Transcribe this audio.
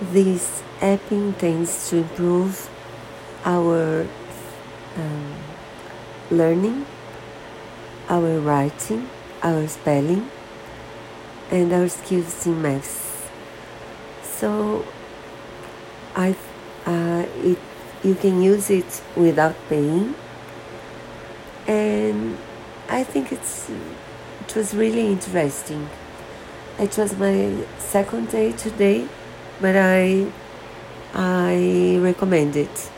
This app intends to improve our um, learning, our writing, our spelling, and our skills in maths. So I, uh, it, you can use it without paying, and I think it's it was really interesting. It was my second day today, but I I recommend it.